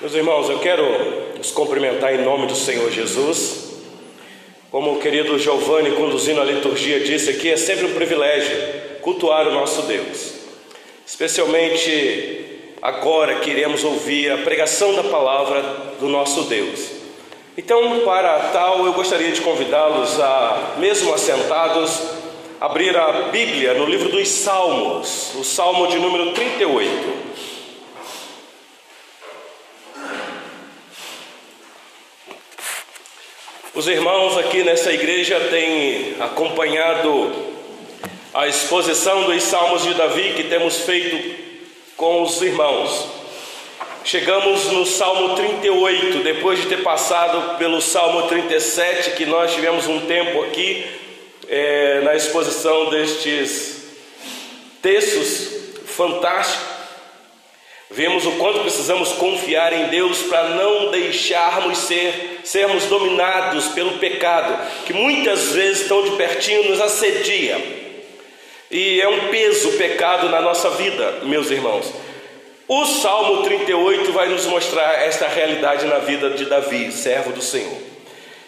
Meus irmãos, eu quero os cumprimentar em nome do Senhor Jesus. Como o querido Giovanni, conduzindo a liturgia, disse aqui, é sempre um privilégio cultuar o nosso Deus, especialmente agora que iremos ouvir a pregação da palavra do nosso Deus. Então, para tal, eu gostaria de convidá-los a, mesmo assentados, abrir a Bíblia no livro dos Salmos, o Salmo de número 38. Os irmãos aqui nessa igreja têm acompanhado a exposição dos Salmos de Davi que temos feito com os irmãos. Chegamos no Salmo 38, depois de ter passado pelo Salmo 37, que nós tivemos um tempo aqui é, na exposição destes textos fantásticos. Vemos o quanto precisamos confiar em Deus para não deixarmos ser, sermos dominados pelo pecado, que muitas vezes tão de pertinho nos assedia. E é um peso o pecado na nossa vida, meus irmãos. O Salmo 38 vai nos mostrar esta realidade na vida de Davi, servo do Senhor.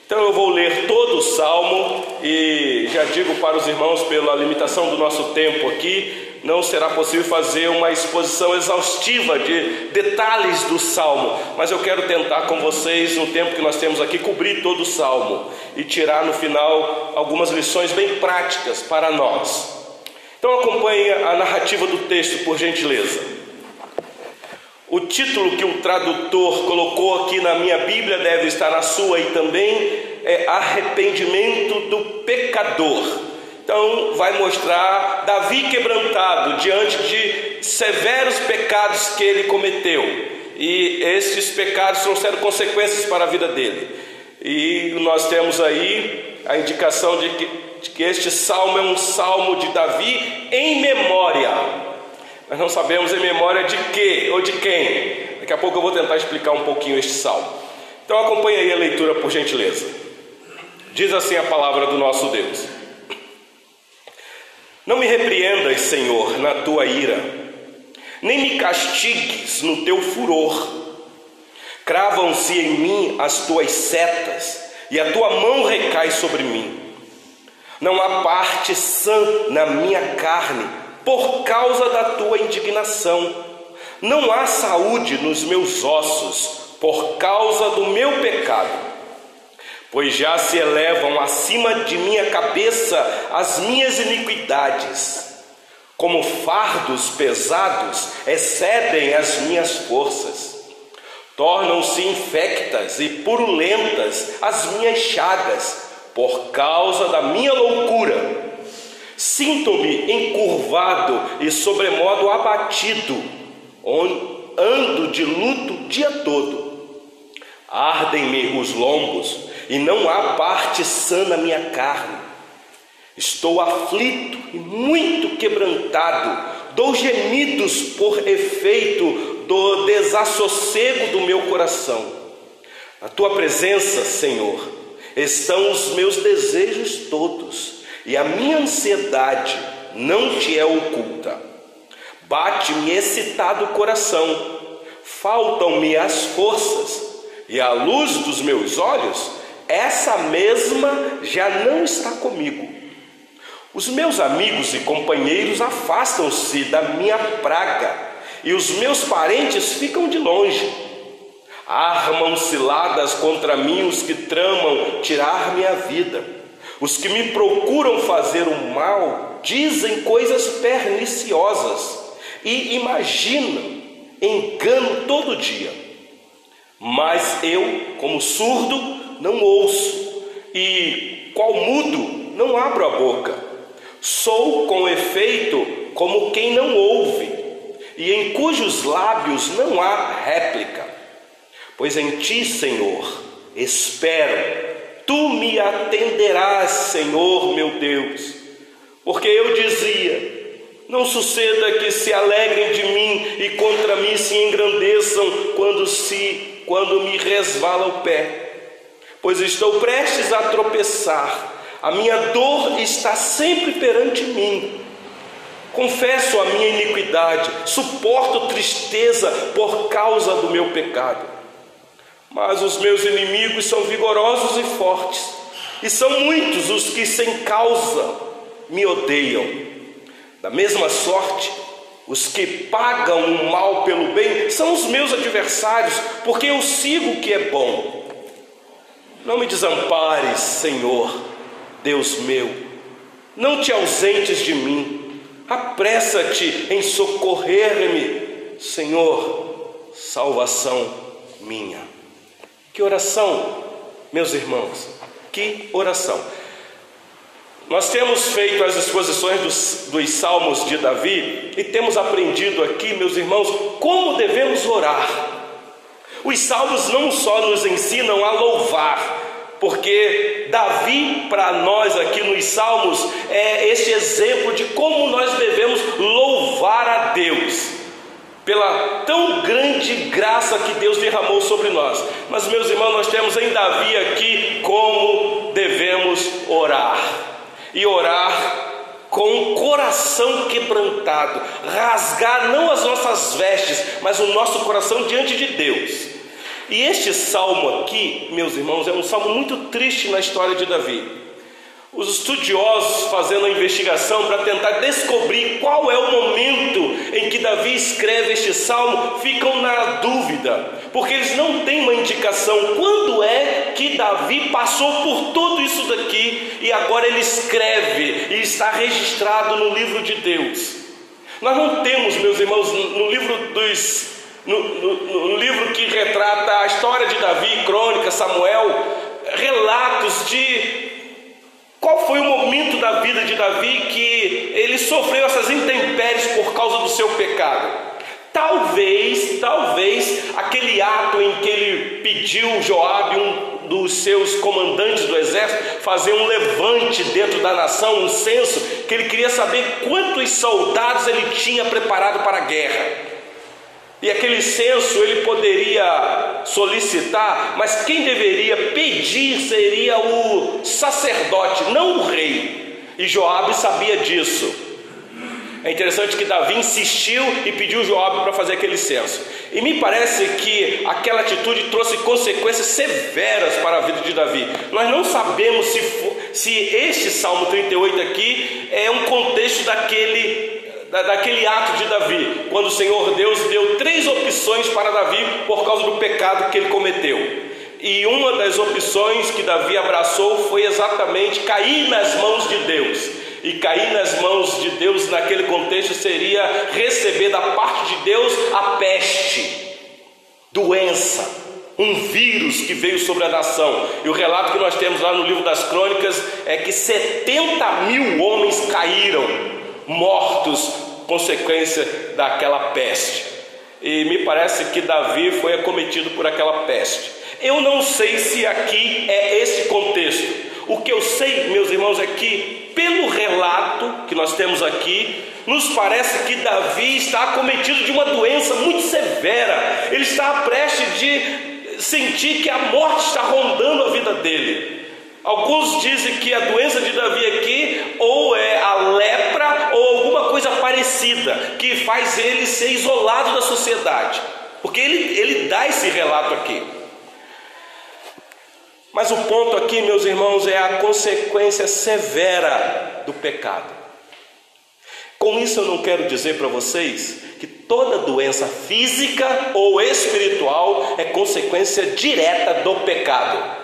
Então eu vou ler todo o salmo e já digo para os irmãos, pela limitação do nosso tempo aqui, não será possível fazer uma exposição exaustiva de detalhes do salmo, mas eu quero tentar com vocês, no tempo que nós temos aqui, cobrir todo o salmo e tirar no final algumas lições bem práticas para nós. Então acompanhe a narrativa do texto, por gentileza. O título que o tradutor colocou aqui na minha Bíblia deve estar na sua e também é Arrependimento do Pecador. Então, vai mostrar Davi quebrantado diante de severos pecados que ele cometeu, e esses pecados trouxeram consequências para a vida dele. E nós temos aí a indicação de que, de que este salmo é um salmo de Davi em memória nós não sabemos em memória de quê ou de quem. Daqui a pouco eu vou tentar explicar um pouquinho este salmo. Então acompanhe aí a leitura por gentileza. Diz assim a palavra do nosso Deus: Não me repreendas, Senhor, na tua ira, nem me castigues no teu furor. Cravam-se em mim as tuas setas, e a tua mão recai sobre mim. Não há parte sã na minha carne por causa da tua indignação. Não há saúde nos meus ossos por causa do meu pecado, pois já se elevam acima de minha cabeça as minhas iniquidades. Como fardos pesados excedem as minhas forças. Tornam-se infectas e purulentas as minhas chagas por causa da minha loucura Sinto-me encurvado e sobremodo abatido, ando de luto o dia todo. Ardem-me os lombos e não há parte sã na minha carne. Estou aflito e muito quebrantado, dou gemidos por efeito do desassossego do meu coração. Na tua presença, Senhor, estão os meus desejos todos e a minha ansiedade não te é oculta. Bate-me excitado o coração, faltam-me as forças, e à luz dos meus olhos, essa mesma já não está comigo. Os meus amigos e companheiros afastam-se da minha praga, e os meus parentes ficam de longe. Armam ciladas contra mim os que tramam tirar minha vida. Os que me procuram fazer o mal dizem coisas perniciosas e imaginam engano todo dia. Mas eu, como surdo, não ouço, e qual mudo, não abro a boca. Sou com efeito como quem não ouve, e em cujos lábios não há réplica. Pois em ti, Senhor, espero Tu me atenderás, Senhor meu Deus, porque eu dizia: não suceda que se alegrem de mim e contra mim se engrandeçam quando se quando me resvala o pé, pois estou prestes a tropeçar. A minha dor está sempre perante mim. Confesso a minha iniquidade, suporto tristeza por causa do meu pecado. Mas os meus inimigos são vigorosos e fortes, e são muitos os que sem causa me odeiam. Da mesma sorte, os que pagam o mal pelo bem são os meus adversários, porque eu sigo o que é bom. Não me desampares, Senhor, Deus meu, não te ausentes de mim, apressa-te em socorrer-me, Senhor, salvação minha. Que oração, meus irmãos, que oração. Nós temos feito as exposições dos, dos salmos de Davi e temos aprendido aqui, meus irmãos, como devemos orar. Os salmos não só nos ensinam a louvar, porque Davi, para nós aqui nos Salmos, é este exemplo de como nós devemos louvar a Deus pela tão grande graça que Deus derramou sobre nós. Mas, meus irmãos, nós temos em Davi aqui como devemos orar. E orar com o coração quebrantado, rasgar não as nossas vestes, mas o nosso coração diante de Deus. E este salmo aqui, meus irmãos, é um salmo muito triste na história de Davi. Os estudiosos fazendo a investigação para tentar descobrir qual é o momento em que Davi escreve este salmo ficam na dúvida, porque eles não têm uma indicação quando é que Davi passou por tudo isso daqui e agora ele escreve e está registrado no livro de Deus. Nós não temos, meus irmãos, no livro dos no, no, no livro que retrata a história de Davi, crônica, Samuel, relatos de qual foi o momento da vida de Davi que ele sofreu essas intempéries por causa do seu pecado? Talvez, talvez aquele ato em que ele pediu Joabe, um dos seus comandantes do exército, fazer um levante dentro da nação, um censo, que ele queria saber quantos soldados ele tinha preparado para a guerra. E aquele censo ele poderia solicitar, mas quem deveria pedir seria o sacerdote, não o rei. E Joabe sabia disso. É interessante que Davi insistiu e pediu Joabe para fazer aquele censo. E me parece que aquela atitude trouxe consequências severas para a vida de Davi. Nós não sabemos se, se este Salmo 38 aqui é um contexto daquele daquele ato de Davi, quando o Senhor Deus deu três opções para Davi por causa do pecado que ele cometeu. E uma das opções que Davi abraçou foi exatamente cair nas mãos de Deus. E cair nas mãos de Deus naquele contexto seria receber da parte de Deus a peste, doença, um vírus que veio sobre a nação. E o relato que nós temos lá no livro das crônicas é que 70 mil homens caíram mortos, consequência daquela peste. E me parece que Davi foi acometido por aquela peste. Eu não sei se aqui é esse contexto. O que eu sei, meus irmãos, é que, pelo relato que nós temos aqui, nos parece que Davi está acometido de uma doença muito severa. Ele está prestes de sentir que a morte está rondando a vida dele. Alguns dizem que a doença de Davi aqui ou é a lepra ou alguma coisa parecida que faz ele ser isolado da sociedade, porque ele, ele dá esse relato aqui. Mas o ponto aqui, meus irmãos, é a consequência severa do pecado. Com isso, eu não quero dizer para vocês que toda doença física ou espiritual é consequência direta do pecado.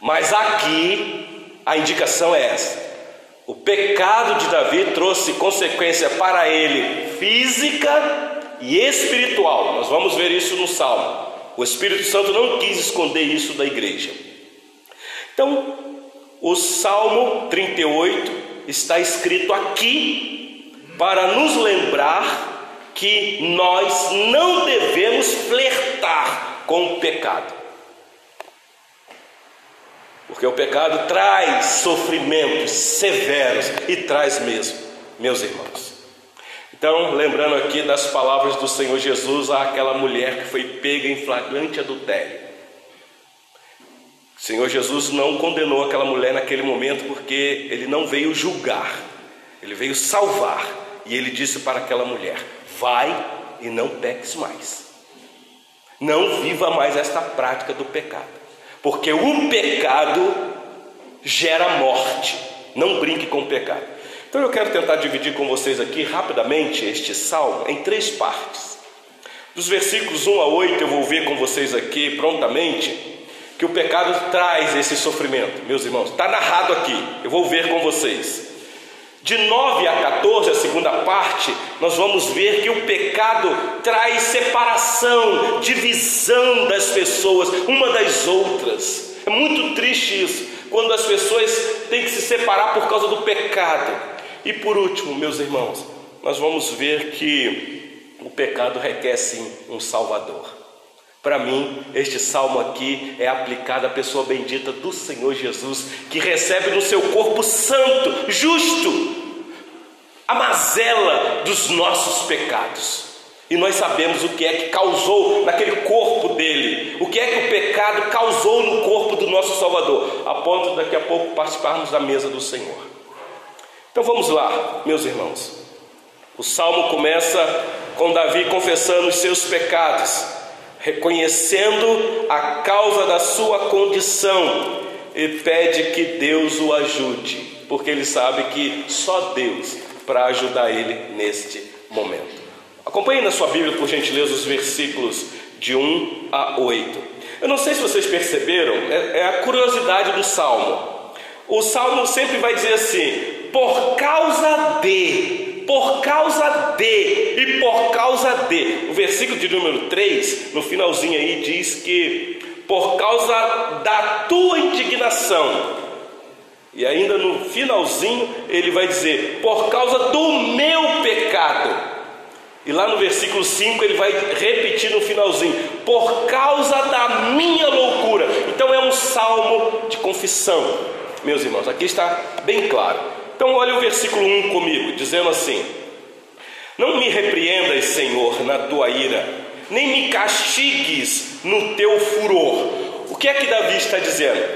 Mas aqui a indicação é essa. O pecado de Davi trouxe consequência para ele física e espiritual. Nós vamos ver isso no Salmo. O Espírito Santo não quis esconder isso da igreja. Então, o Salmo 38 está escrito aqui para nos lembrar que nós não devemos flertar com o pecado. Porque o pecado traz sofrimentos severos e traz mesmo, meus irmãos. Então, lembrando aqui das palavras do Senhor Jesus àquela mulher que foi pega em flagrante adultério. O Senhor Jesus não condenou aquela mulher naquele momento porque ele não veio julgar, ele veio salvar. E ele disse para aquela mulher: Vai e não peques mais. Não viva mais esta prática do pecado, porque o pecado gera morte. Não brinque com o pecado. Então eu quero tentar dividir com vocês aqui rapidamente este salmo em três partes. Dos versículos 1 a 8 eu vou ver com vocês aqui prontamente que o pecado traz esse sofrimento, meus irmãos. Está narrado aqui, eu vou ver com vocês. De 9 a 14, a segunda parte, nós vamos ver que o pecado traz separação, divisão das pessoas, uma das outras. É muito triste isso, quando as pessoas têm que se separar por causa do pecado. E por último, meus irmãos, nós vamos ver que o pecado requer sim um Salvador. Para mim, este salmo aqui é aplicado à pessoa bendita do Senhor Jesus, que recebe no seu corpo santo, justo, a mazela dos nossos pecados. E nós sabemos o que é que causou naquele corpo dele, o que é que o pecado causou no corpo do nosso Salvador, a ponto de daqui a pouco participarmos da mesa do Senhor. Então vamos lá, meus irmãos. O salmo começa com Davi confessando os seus pecados reconhecendo a causa da sua condição e pede que Deus o ajude, porque ele sabe que só Deus para ajudar ele neste momento. Acompanhe na sua Bíblia, por gentileza, os versículos de 1 a 8. Eu não sei se vocês perceberam, é, é a curiosidade do salmo. O salmo sempre vai dizer assim: por causa de, por causa de e por causa de. O versículo de número 3, no finalzinho aí, diz que por causa da tua indignação. E ainda no finalzinho ele vai dizer: por causa do meu pecado. E lá no versículo 5 ele vai repetir no finalzinho: por causa da minha loucura. Então é um salmo de confissão, meus irmãos, aqui está bem claro. Então, olha o versículo 1 comigo, dizendo assim: Não me repreendas, Senhor, na tua ira, nem me castigues no teu furor. O que é que Davi está dizendo?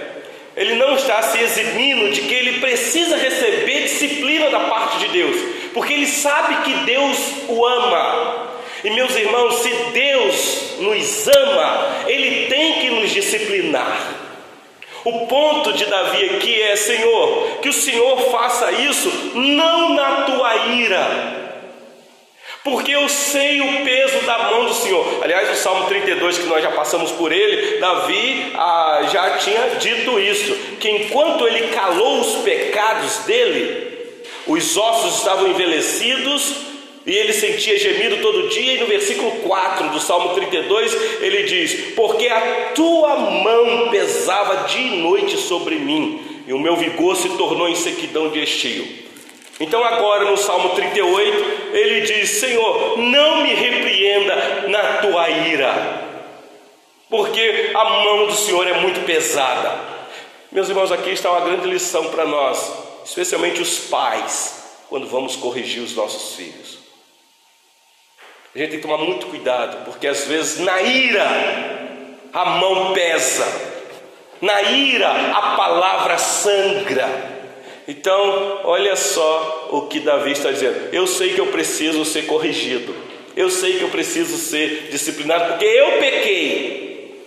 Ele não está se eximindo de que ele precisa receber disciplina da parte de Deus, porque ele sabe que Deus o ama. E meus irmãos, se Deus nos ama, Ele tem que nos disciplinar. O ponto de Davi aqui é: Senhor, que o Senhor faça isso não na tua ira, porque eu sei o peso da mão do Senhor. Aliás, o Salmo 32, que nós já passamos por ele, Davi ah, já tinha dito isso: que enquanto ele calou os pecados dele, os ossos estavam envelhecidos e ele sentia gemido todo dia, e no versículo 4 do Salmo 32 ele diz: Porque a tua mão pesava dia e noite sobre mim, e o meu vigor se tornou em sequidão de estio. Então, agora no Salmo 38, ele diz: Senhor, não me repreenda na tua ira, porque a mão do Senhor é muito pesada. Meus irmãos, aqui está uma grande lição para nós, especialmente os pais, quando vamos corrigir os nossos filhos. A gente tem que tomar muito cuidado, porque às vezes na ira a mão pesa, na ira a palavra sangra. Então, olha só o que Davi está dizendo: eu sei que eu preciso ser corrigido, eu sei que eu preciso ser disciplinado, porque eu pequei,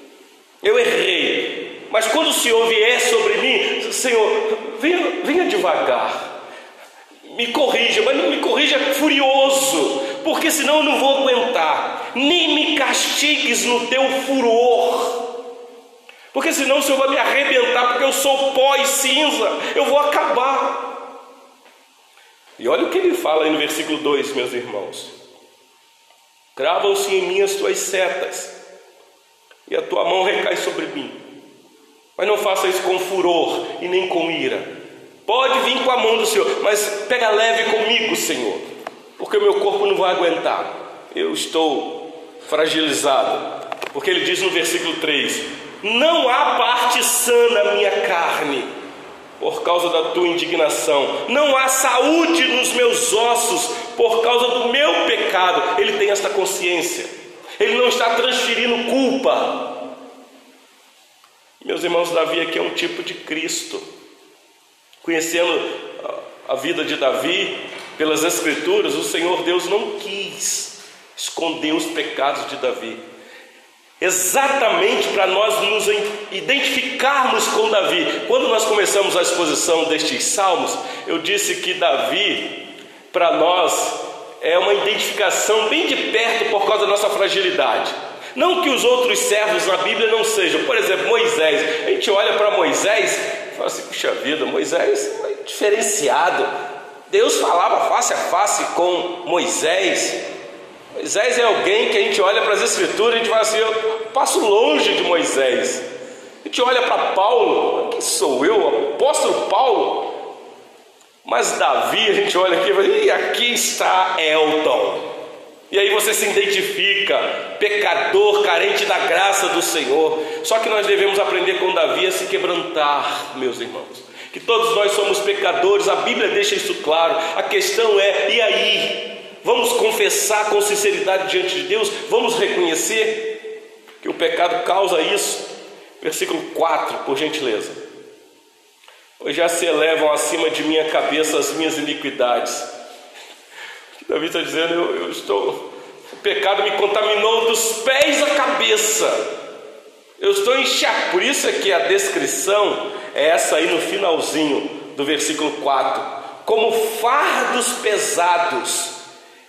eu errei. Mas quando o Senhor vier sobre mim, Senhor, venha, venha devagar, me corrija, mas não me corrija furioso, porque senão eu não vou aguentar. Nem me castigues no teu furor, porque senão o Senhor vai me arrebentar, porque eu sou pó e cinza, eu vou acabar. E olha o que ele fala aí no versículo 2, meus irmãos: Cravam-se em mim as tuas setas, e a tua mão recai sobre mim. Mas não faça isso com furor e nem com ira. Pode vir com a mão do Senhor, mas pega leve comigo, Senhor porque meu corpo não vai aguentar. Eu estou fragilizado. Porque ele diz no versículo 3: Não há parte sã na minha carne, por causa da tua indignação. Não há saúde nos meus ossos, por causa do meu pecado. Ele tem esta consciência. Ele não está transferindo culpa. Meus irmãos, Davi aqui é um tipo de Cristo. Conhecendo a vida de Davi, pelas Escrituras, o Senhor Deus não quis esconder os pecados de Davi. exatamente para nós nos identificarmos com Davi. Quando nós começamos a exposição destes salmos, eu disse que Davi, para nós, é uma identificação bem de perto por causa da nossa fragilidade. Não que os outros servos na Bíblia não sejam, por exemplo, Moisés. A gente olha para Moisés e fala assim: puxa vida, Moisés é diferenciado. Deus falava face a face com Moisés. Moisés é alguém que a gente olha para as Escrituras e a gente fala assim: eu passo longe de Moisés. A gente olha para Paulo, quem sou eu? Apóstolo Paulo. Mas Davi, a gente olha aqui e fala: e aqui está Elton. E aí você se identifica, pecador, carente da graça do Senhor. Só que nós devemos aprender com Davi a se quebrantar, meus irmãos. Que todos nós somos pecadores, a Bíblia deixa isso claro. A questão é: e aí? Vamos confessar com sinceridade diante de Deus? Vamos reconhecer que o pecado causa isso? Versículo 4, por gentileza. Pois já se elevam acima de minha cabeça as minhas iniquidades. Davi está dizendo: eu, eu estou. O pecado me contaminou dos pés à cabeça. Eu estou enxergado. Por isso é que a descrição é essa aí no finalzinho do versículo 4. Como fardos pesados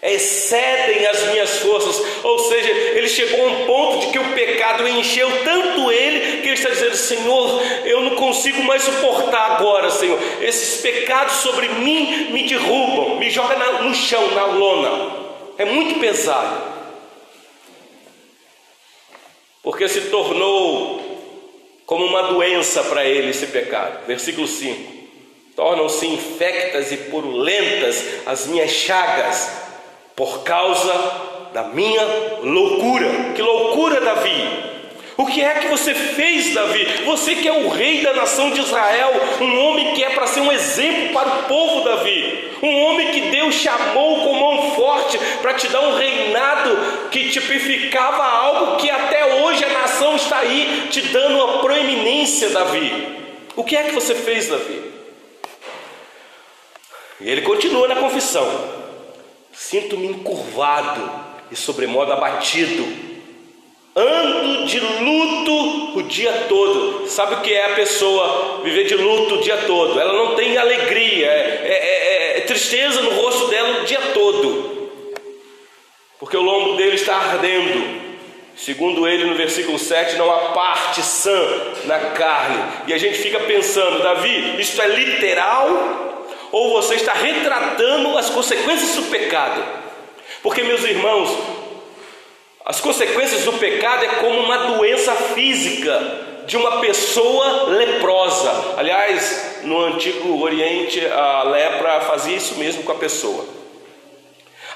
excedem as minhas forças. Ou seja, ele chegou a um ponto de que o pecado encheu tanto ele que ele está dizendo: Senhor, eu não consigo mais suportar agora, Senhor. Esses pecados sobre mim me derrubam, me jogam no chão, na lona. É muito pesado. Porque se tornou como uma doença para ele esse pecado. Versículo 5 tornam-se infectas e purulentas as minhas chagas, por causa da minha loucura. Que loucura, Davi! O que é que você fez, Davi? Você que é o rei da nação de Israel, um homem que é para ser um exemplo para o povo, Davi, um homem que Deus chamou com mão forte para te dar um reinado que tipificava algo que até hoje a nação está aí te dando uma proeminência, Davi. O que é que você fez, Davi? E ele continua na confissão: Sinto-me encurvado e sobremodo abatido. Ando de luto o dia todo. Sabe o que é a pessoa viver de luto o dia todo? Ela não tem alegria, é, é, é, é tristeza no rosto dela o dia todo, porque o lombo dele está ardendo. Segundo ele, no versículo 7, não há parte sã na carne. E a gente fica pensando, Davi, isso é literal ou você está retratando as consequências do pecado. Porque, meus irmãos, as consequências do pecado é como uma doença física de uma pessoa leprosa. Aliás, no antigo Oriente, a lepra fazia isso mesmo com a pessoa.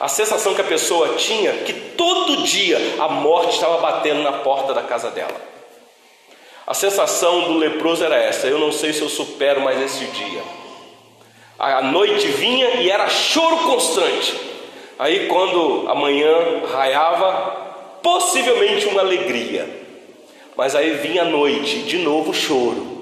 A sensação que a pessoa tinha que todo dia a morte estava batendo na porta da casa dela. A sensação do leproso era essa: eu não sei se eu supero mais esse dia a noite vinha e era choro constante. Aí, quando a manhã raiava, possivelmente uma alegria, mas aí vinha a noite, de novo choro.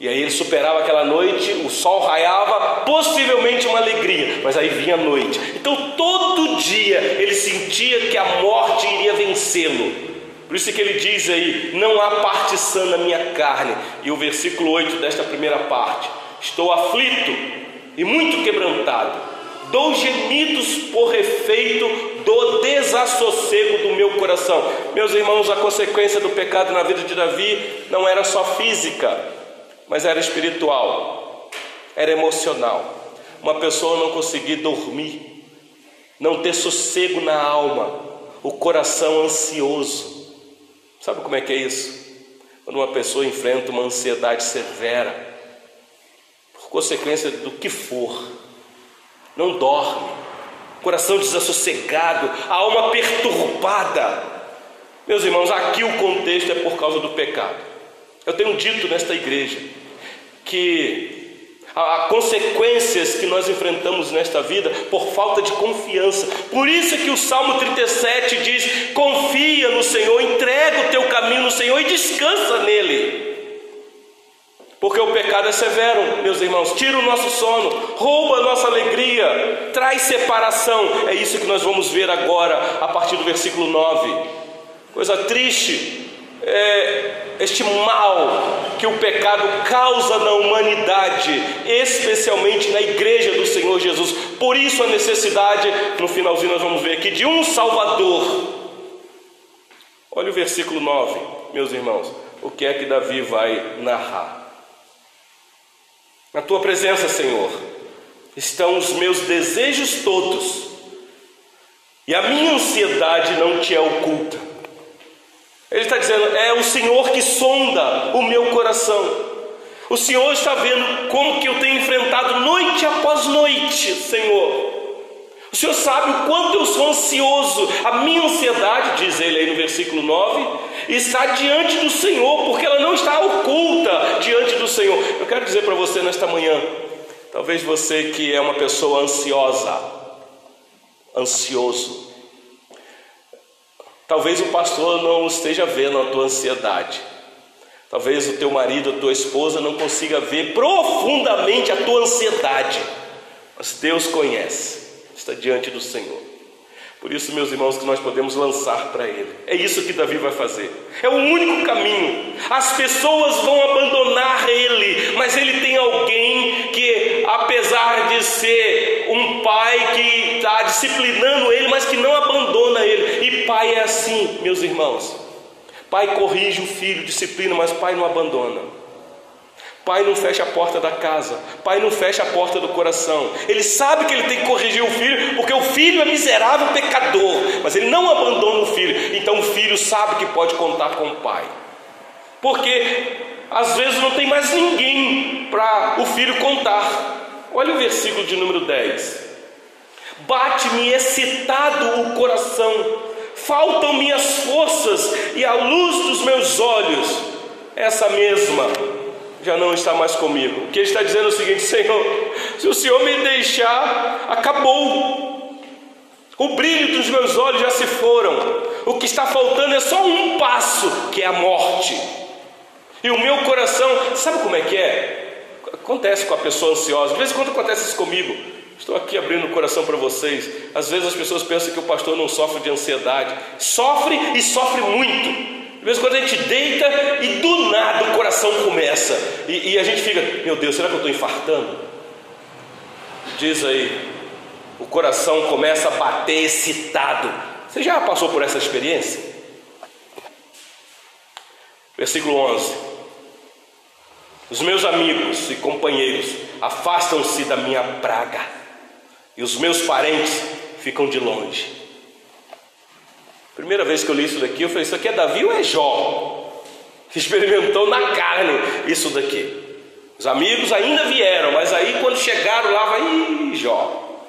E aí ele superava aquela noite, o sol raiava, possivelmente uma alegria, mas aí vinha a noite. Então todo dia ele sentia que a morte iria vencê-lo. Por isso que ele diz aí: não há parte sã na minha carne. E o versículo 8 desta primeira parte: estou aflito e muito quebrantado. Dou gemidos por efeito do desassossego do meu coração. Meus irmãos, a consequência do pecado na vida de Davi não era só física, mas era espiritual, era emocional. Uma pessoa não conseguir dormir, não ter sossego na alma, o coração ansioso. Sabe como é que é isso? Quando uma pessoa enfrenta uma ansiedade severa, consequência do que for. Não dorme, coração desassossegado, alma perturbada. Meus irmãos, aqui o contexto é por causa do pecado. Eu tenho dito nesta igreja que há consequências que nós enfrentamos nesta vida por falta de confiança. Por isso que o Salmo 37 diz: confia no Senhor, entrega o teu caminho no Senhor e descansa nele. Porque o pecado é severo, meus irmãos, tira o nosso sono, rouba a nossa alegria, traz separação. É isso que nós vamos ver agora, a partir do versículo 9. Coisa triste é este mal que o pecado causa na humanidade, especialmente na igreja do Senhor Jesus. Por isso a necessidade, no finalzinho nós vamos ver aqui, de um Salvador. Olha o versículo 9, meus irmãos, o que é que Davi vai narrar? Na tua presença, Senhor, estão os meus desejos todos, e a minha ansiedade não te é oculta. Ele está dizendo: é o Senhor que sonda o meu coração. O Senhor está vendo como que eu tenho enfrentado noite após noite, Senhor. O Senhor sabe o quanto eu sou ansioso. A minha ansiedade, diz ele aí no versículo 9, está diante do Senhor, porque ela não está oculta diante do Senhor. Eu quero dizer para você nesta manhã, talvez você que é uma pessoa ansiosa, ansioso, talvez o pastor não esteja vendo a tua ansiedade. Talvez o teu marido, a tua esposa não consiga ver profundamente a tua ansiedade, mas Deus conhece está diante do Senhor. Por isso, meus irmãos, que nós podemos lançar para Ele. É isso que Davi vai fazer. É o único caminho. As pessoas vão abandonar Ele, mas Ele tem alguém que, apesar de ser um pai que está disciplinando Ele, mas que não abandona Ele. E pai é assim, meus irmãos. Pai corrige o filho, disciplina, mas pai não abandona. Pai não fecha a porta da casa, pai não fecha a porta do coração. Ele sabe que ele tem que corrigir o filho, porque o filho é miserável pecador, mas ele não abandona o filho. Então o filho sabe que pode contar com o pai. Porque às vezes não tem mais ninguém para o filho contar. Olha o versículo de número 10. Bate-me excitado o coração, faltam minhas forças e a luz dos meus olhos, essa mesma já não está mais comigo. O que ele está dizendo é o seguinte: Senhor, se o Senhor me deixar, acabou. O brilho dos meus olhos já se foram. O que está faltando é só um passo, que é a morte. E o meu coração, sabe como é que é? Acontece com a pessoa ansiosa. De vez em quando acontece isso comigo. Estou aqui abrindo o coração para vocês. Às vezes as pessoas pensam que o pastor não sofre de ansiedade. Sofre e sofre muito. De vez em quando a gente deita e do nada o coração começa. E, e a gente fica, meu Deus, será que eu estou infartando? Diz aí, o coração começa a bater excitado. Você já passou por essa experiência? Versículo 11: Os meus amigos e companheiros afastam-se da minha praga, e os meus parentes ficam de longe. Primeira vez que eu li isso daqui, eu falei: Isso aqui é Davi ou é Jó? Experimentou na carne isso daqui. Os amigos ainda vieram, mas aí quando chegaram lá, vai, Jó.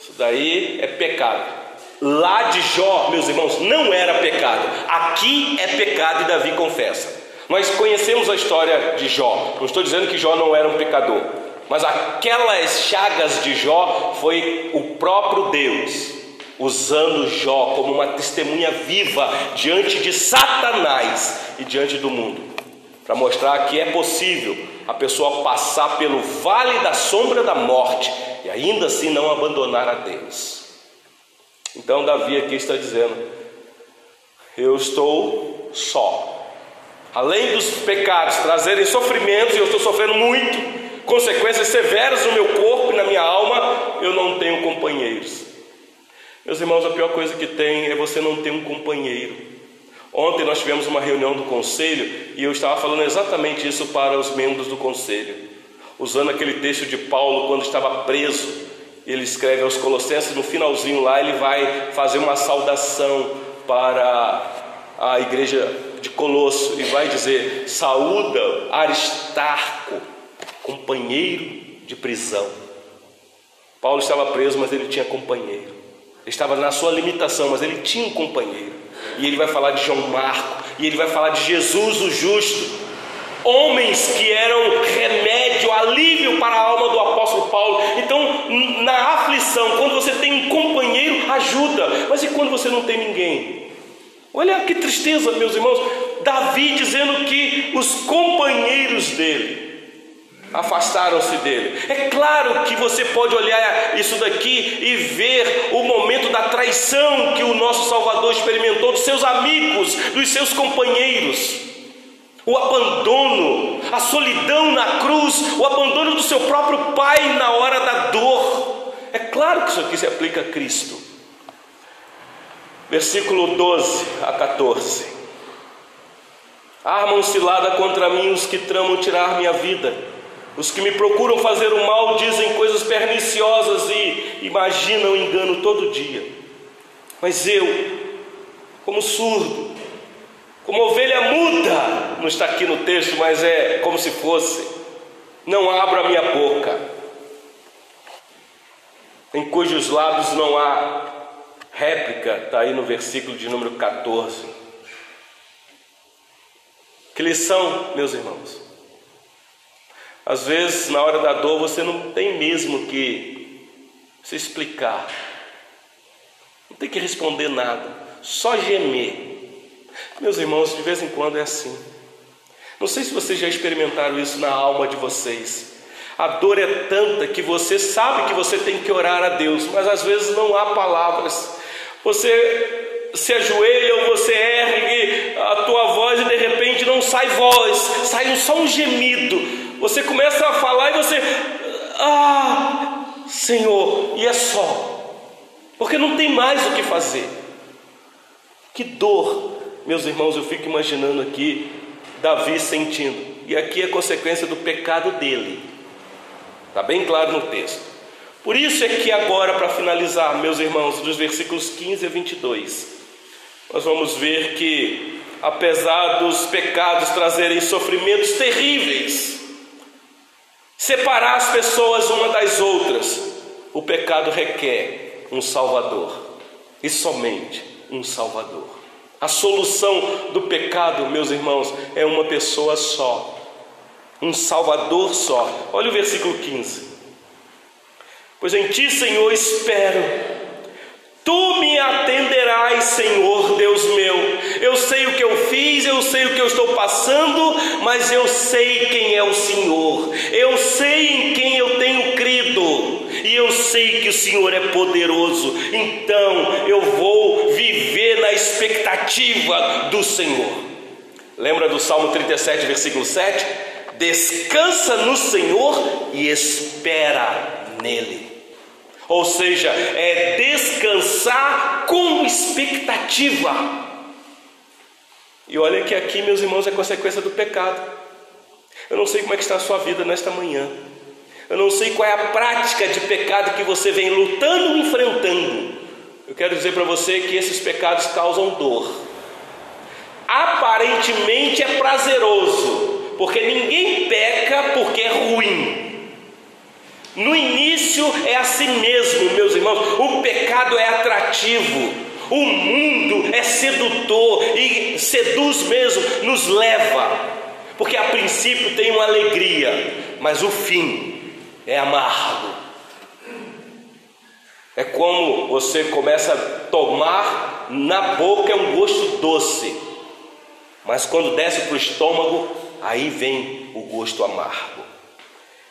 Isso daí é pecado. Lá de Jó, meus irmãos, não era pecado. Aqui é pecado e Davi confessa. Nós conhecemos a história de Jó. Não estou dizendo que Jó não era um pecador, mas aquelas chagas de Jó foi o próprio Deus usando Jó como uma testemunha viva diante de Satanás e diante do mundo, para mostrar que é possível a pessoa passar pelo vale da sombra da morte e ainda assim não abandonar a Deus. Então, Davi aqui está dizendo: Eu estou só. Além dos pecados trazerem sofrimentos, e eu estou sofrendo muito, consequências severas no meu corpo e na minha alma, eu não tenho companheiros. Meus irmãos, a pior coisa que tem é você não ter um companheiro. Ontem nós tivemos uma reunião do conselho e eu estava falando exatamente isso para os membros do conselho, usando aquele texto de Paulo quando estava preso. Ele escreve aos Colossenses, no finalzinho lá, ele vai fazer uma saudação para a igreja de Colosso e vai dizer: Saúda Aristarco, companheiro de prisão. Paulo estava preso, mas ele tinha companheiro. Estava na sua limitação, mas ele tinha um companheiro. E ele vai falar de João Marco, e ele vai falar de Jesus o justo. Homens que eram remédio, alívio para a alma do apóstolo Paulo. Então, na aflição, quando você tem um companheiro, ajuda. Mas e quando você não tem ninguém? Olha que tristeza, meus irmãos. Davi dizendo que os companheiros dele afastaram-se dele. É claro que você pode olhar isso daqui e ver o momento da traição que o nosso Salvador experimentou dos seus amigos, dos seus companheiros. O abandono, a solidão na cruz, o abandono do seu próprio pai na hora da dor. É claro que isso aqui se aplica a Cristo. Versículo 12 a 14. Armam cilada contra mim os que tramam tirar minha vida os que me procuram fazer o mal dizem coisas perniciosas e imaginam engano todo dia. Mas eu, como surdo, como ovelha muda, não está aqui no texto, mas é como se fosse, não abro a minha boca, em cujos lábios não há réplica, está aí no versículo de número 14. Que lição, meus irmãos? Às vezes, na hora da dor, você não tem mesmo que se explicar, não tem que responder nada, só gemer. Meus irmãos, de vez em quando é assim. Não sei se vocês já experimentaram isso na alma de vocês. A dor é tanta que você sabe que você tem que orar a Deus, mas às vezes não há palavras. Você se ajoelha ou você ergue a tua voz e de repente não sai voz, sai só um gemido. Você começa a falar e você, ah, Senhor, e é só, porque não tem mais o que fazer. Que dor, meus irmãos, eu fico imaginando aqui Davi sentindo, e aqui é consequência do pecado dele, está bem claro no texto. Por isso é que agora, para finalizar, meus irmãos, dos versículos 15 a 22, nós vamos ver que, apesar dos pecados trazerem sofrimentos terríveis, separar as pessoas uma das outras. O pecado requer um Salvador e somente um Salvador. A solução do pecado, meus irmãos, é uma pessoa só, um Salvador só. Olha o versículo 15: Pois em ti, Senhor, espero Tu me atenderás, Senhor Deus meu. Eu sei o que eu fiz, eu sei o que eu estou passando, mas eu sei quem é o Senhor. Eu sei em quem eu tenho crido. E eu sei que o Senhor é poderoso. Então eu vou viver na expectativa do Senhor. Lembra do Salmo 37, versículo 7? Descansa no Senhor e espera nele. Ou seja, é descansar com expectativa. E olha que aqui, meus irmãos, é consequência do pecado. Eu não sei como é que está a sua vida nesta manhã. Eu não sei qual é a prática de pecado que você vem lutando, enfrentando. Eu quero dizer para você que esses pecados causam dor. Aparentemente é prazeroso, porque ninguém peca porque é ruim. No início é assim mesmo, meus irmãos, o pecado é atrativo, o mundo é sedutor e seduz mesmo, nos leva, porque a princípio tem uma alegria, mas o fim é amargo. É como você começa a tomar na boca é um gosto doce, mas quando desce para o estômago, aí vem o gosto amargo.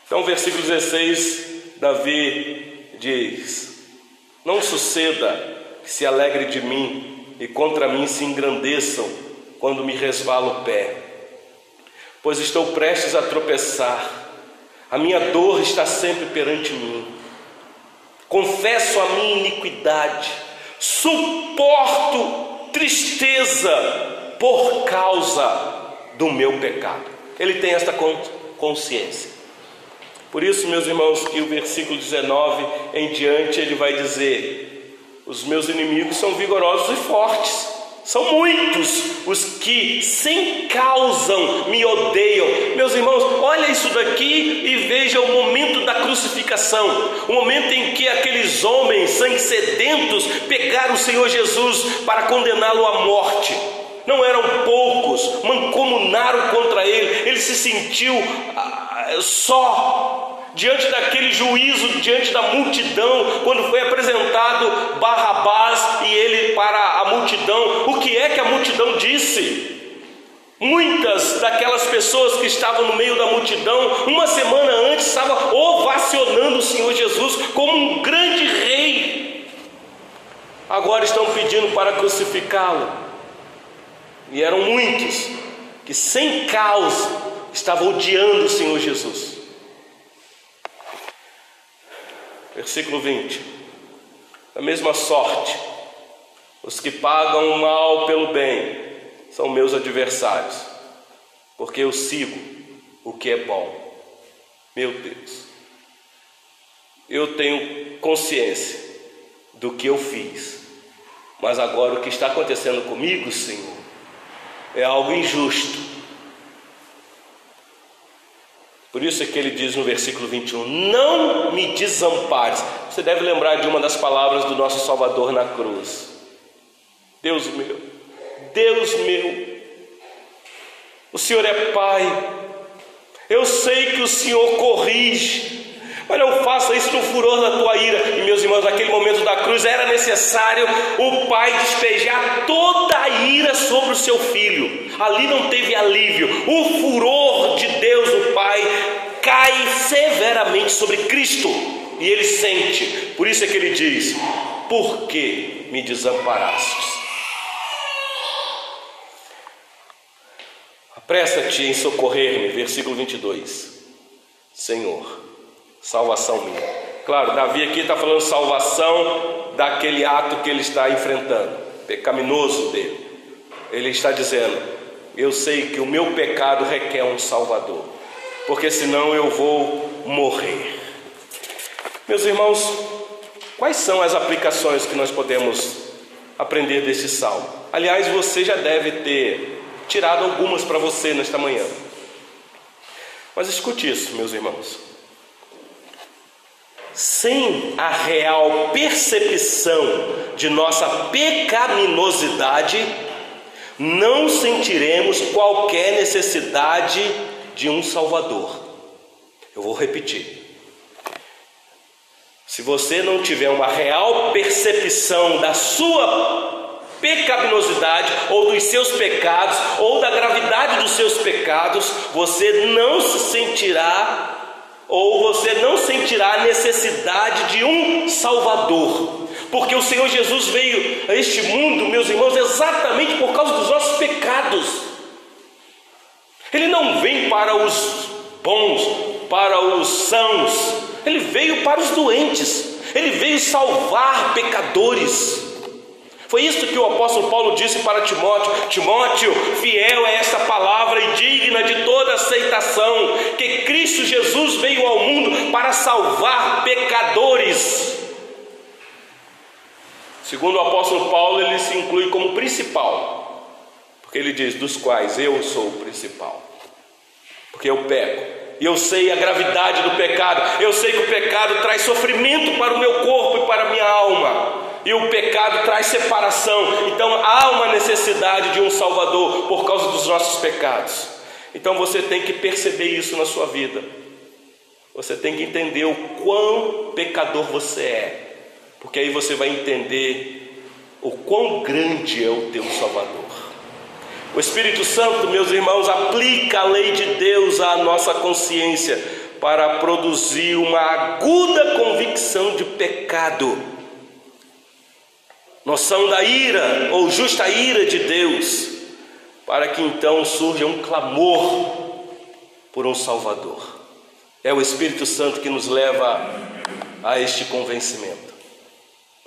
Então, versículo 16, Davi diz: Não suceda que se alegre de mim e contra mim se engrandeçam quando me resvala o pé, pois estou prestes a tropeçar, a minha dor está sempre perante mim. Confesso a minha iniquidade, suporto tristeza por causa do meu pecado. Ele tem esta consciência. Por isso, meus irmãos, que o versículo 19 em diante ele vai dizer: Os meus inimigos são vigorosos e fortes. São muitos os que sem causa me odeiam. Meus irmãos, olha isso daqui e veja o momento da crucificação, o momento em que aqueles homens sangue sedentos pegaram o Senhor Jesus para condená-lo à morte. Não eram poucos, mancomunaram contra ele. Ele se sentiu ah, só, diante daquele juízo, diante da multidão, quando foi apresentado Barrabás e ele para a multidão, o que é que a multidão disse? Muitas daquelas pessoas que estavam no meio da multidão, uma semana antes, estavam ovacionando o Senhor Jesus como um grande rei. Agora estão pedindo para crucificá-lo. E eram muitos que, sem causa, estavam odiando o Senhor Jesus. Versículo 20: Da mesma sorte, os que pagam o mal pelo bem são meus adversários, porque eu sigo o que é bom. Meu Deus, eu tenho consciência do que eu fiz, mas agora o que está acontecendo comigo, Senhor, é algo injusto. Por isso é que ele diz no versículo 21: Não me desampares. Você deve lembrar de uma das palavras do nosso Salvador na cruz. Deus meu, Deus meu, o Senhor é Pai, eu sei que o Senhor corrige, mas não faça isso no furor da tua ira. E meus irmãos, naquele momento da cruz era necessário o pai despejar toda a ira sobre o seu filho. Ali não teve alívio. O furor de Deus, o Pai, cai severamente sobre Cristo e ele sente. Por isso é que ele diz: Por que me desamparastes? Apressa-te em socorrer-me, versículo 22. Senhor, salvação minha. Claro, Davi aqui está falando salvação daquele ato que ele está enfrentando, pecaminoso dele. Ele está dizendo: Eu sei que o meu pecado requer um Salvador, porque senão eu vou morrer. Meus irmãos, quais são as aplicações que nós podemos aprender desse salmo? Aliás, você já deve ter tirado algumas para você nesta manhã. Mas escute isso, meus irmãos. Sem a real percepção de nossa pecaminosidade, não sentiremos qualquer necessidade de um Salvador. Eu vou repetir. Se você não tiver uma real percepção da sua pecaminosidade ou dos seus pecados ou da gravidade dos seus pecados, você não se sentirá ou você não sentirá a necessidade de um Salvador, porque o Senhor Jesus veio a este mundo, meus irmãos, exatamente por causa dos nossos pecados. Ele não vem para os bons, para os sãos, ele veio para os doentes, ele veio salvar pecadores. Foi isso que o apóstolo Paulo disse para Timóteo: Timóteo, fiel é esta palavra e digna de toda aceitação, que Cristo Jesus veio ao mundo para salvar pecadores. Segundo o apóstolo Paulo, ele se inclui como principal, porque ele diz: dos quais eu sou o principal, porque eu peco. E eu sei a gravidade do pecado, eu sei que o pecado traz sofrimento para o meu corpo e para a minha alma e o pecado traz separação. Então há uma necessidade de um Salvador por causa dos nossos pecados. Então você tem que perceber isso na sua vida. Você tem que entender o quão pecador você é, porque aí você vai entender o quão grande é o teu Salvador. O Espírito Santo, meus irmãos, aplica a lei de Deus à nossa consciência para produzir uma aguda convicção de pecado noção da ira ou justa ira de Deus, para que então surja um clamor por um Salvador. É o Espírito Santo que nos leva a este convencimento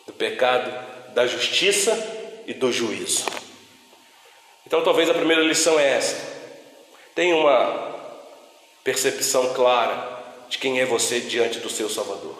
do pecado, da justiça e do juízo. Então, talvez a primeira lição é essa: tenha uma percepção clara de quem é você diante do seu Salvador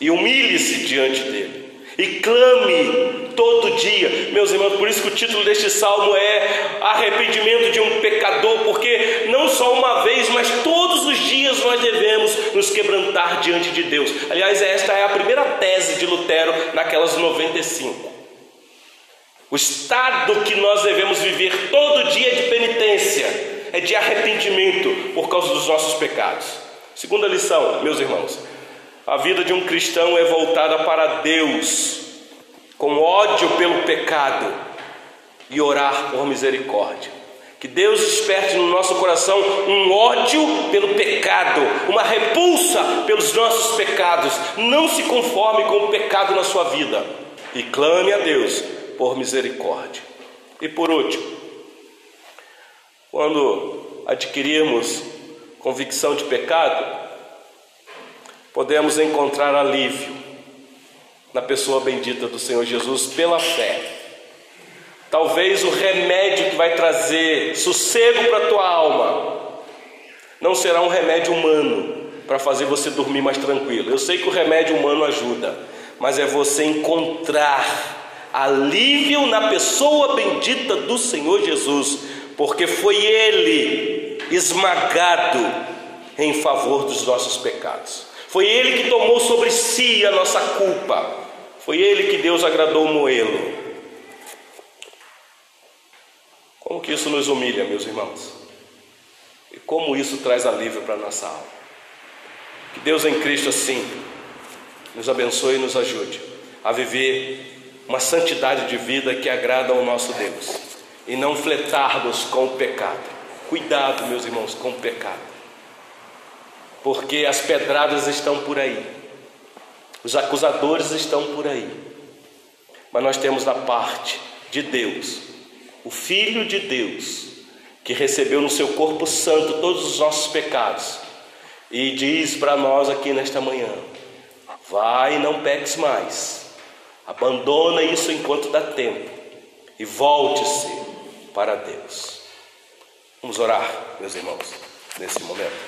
e humilhe-se diante dele e clame todo dia, meus irmãos. Por isso que o título deste salmo é Arrependimento de um Pecador, porque não só uma vez, mas todos os dias nós devemos nos quebrantar diante de Deus. Aliás, esta é a primeira tese de Lutero naquelas 95. O estado que nós devemos viver todo dia de penitência é de arrependimento por causa dos nossos pecados. Segunda lição, meus irmãos, a vida de um cristão é voltada para Deus, com ódio pelo pecado e orar por misericórdia. Que Deus desperte no nosso coração um ódio pelo pecado, uma repulsa pelos nossos pecados. Não se conforme com o pecado na sua vida e clame a Deus por misericórdia. E por último, quando adquirimos convicção de pecado, podemos encontrar alívio na pessoa bendita do Senhor Jesus pela fé. Talvez o remédio que vai trazer sossego para a tua alma não será um remédio humano para fazer você dormir mais tranquilo. Eu sei que o remédio humano ajuda, mas é você encontrar alívio na pessoa bendita do Senhor Jesus, porque foi Ele esmagado em favor dos nossos pecados. Foi Ele que tomou sobre si a nossa culpa. Foi Ele que Deus agradou moê-lo. Como que isso nos humilha, meus irmãos? E como isso traz alívio para a nossa alma? Que Deus em Cristo assim nos abençoe e nos ajude a viver uma santidade de vida que agrada ao nosso Deus e não fletarmos com o pecado. Cuidado, meus irmãos, com o pecado, porque as pedradas estão por aí, os acusadores estão por aí, mas nós temos da parte de Deus. O Filho de Deus, que recebeu no seu corpo santo todos os nossos pecados, e diz para nós aqui nesta manhã: vai e não peques mais, abandona isso enquanto dá tempo, e volte-se para Deus. Vamos orar, meus irmãos, nesse momento.